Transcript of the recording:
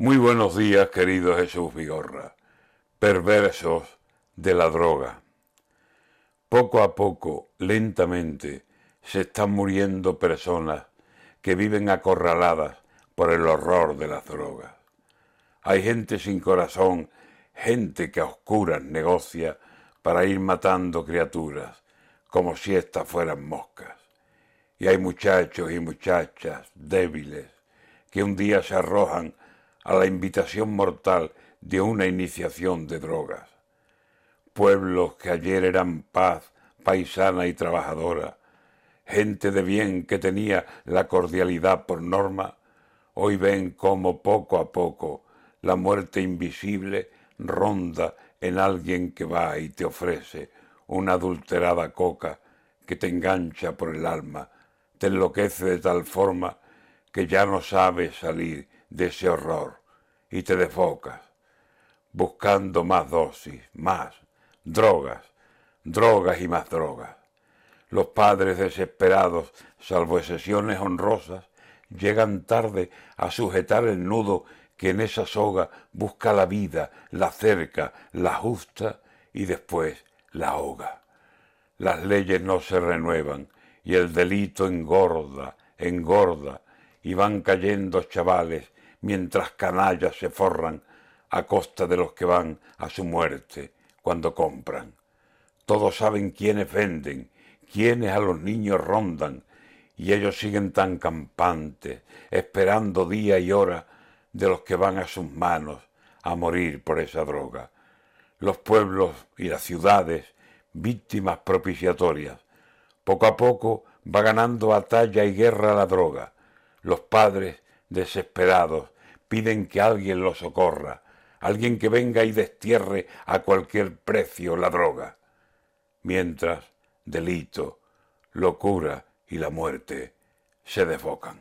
Muy buenos días, querido Jesús Vigorra, perversos de la droga. Poco a poco, lentamente, se están muriendo personas que viven acorraladas por el horror de las drogas. Hay gente sin corazón, gente que a oscuras negocia para ir matando criaturas, como si éstas fueran moscas. Y hay muchachos y muchachas débiles que un día se arrojan a la invitación mortal de una iniciación de drogas. Pueblos que ayer eran paz, paisana y trabajadora, gente de bien que tenía la cordialidad por norma, hoy ven cómo poco a poco la muerte invisible ronda en alguien que va y te ofrece una adulterada coca que te engancha por el alma, te enloquece de tal forma que ya no sabes salir de ese horror y te desfocas, buscando más dosis, más drogas, drogas y más drogas. Los padres desesperados, salvo excepciones honrosas, llegan tarde a sujetar el nudo que en esa soga busca la vida, la cerca, la justa y después la ahoga. Las leyes no se renuevan y el delito engorda, engorda y van cayendo chavales mientras canallas se forran a costa de los que van a su muerte cuando compran. Todos saben quiénes venden, quiénes a los niños rondan, y ellos siguen tan campantes, esperando día y hora de los que van a sus manos a morir por esa droga. Los pueblos y las ciudades, víctimas propiciatorias. Poco a poco va ganando batalla y guerra la droga. Los padres, desesperados, piden que alguien los socorra, alguien que venga y destierre a cualquier precio la droga. Mientras, delito, locura y la muerte se desbocan.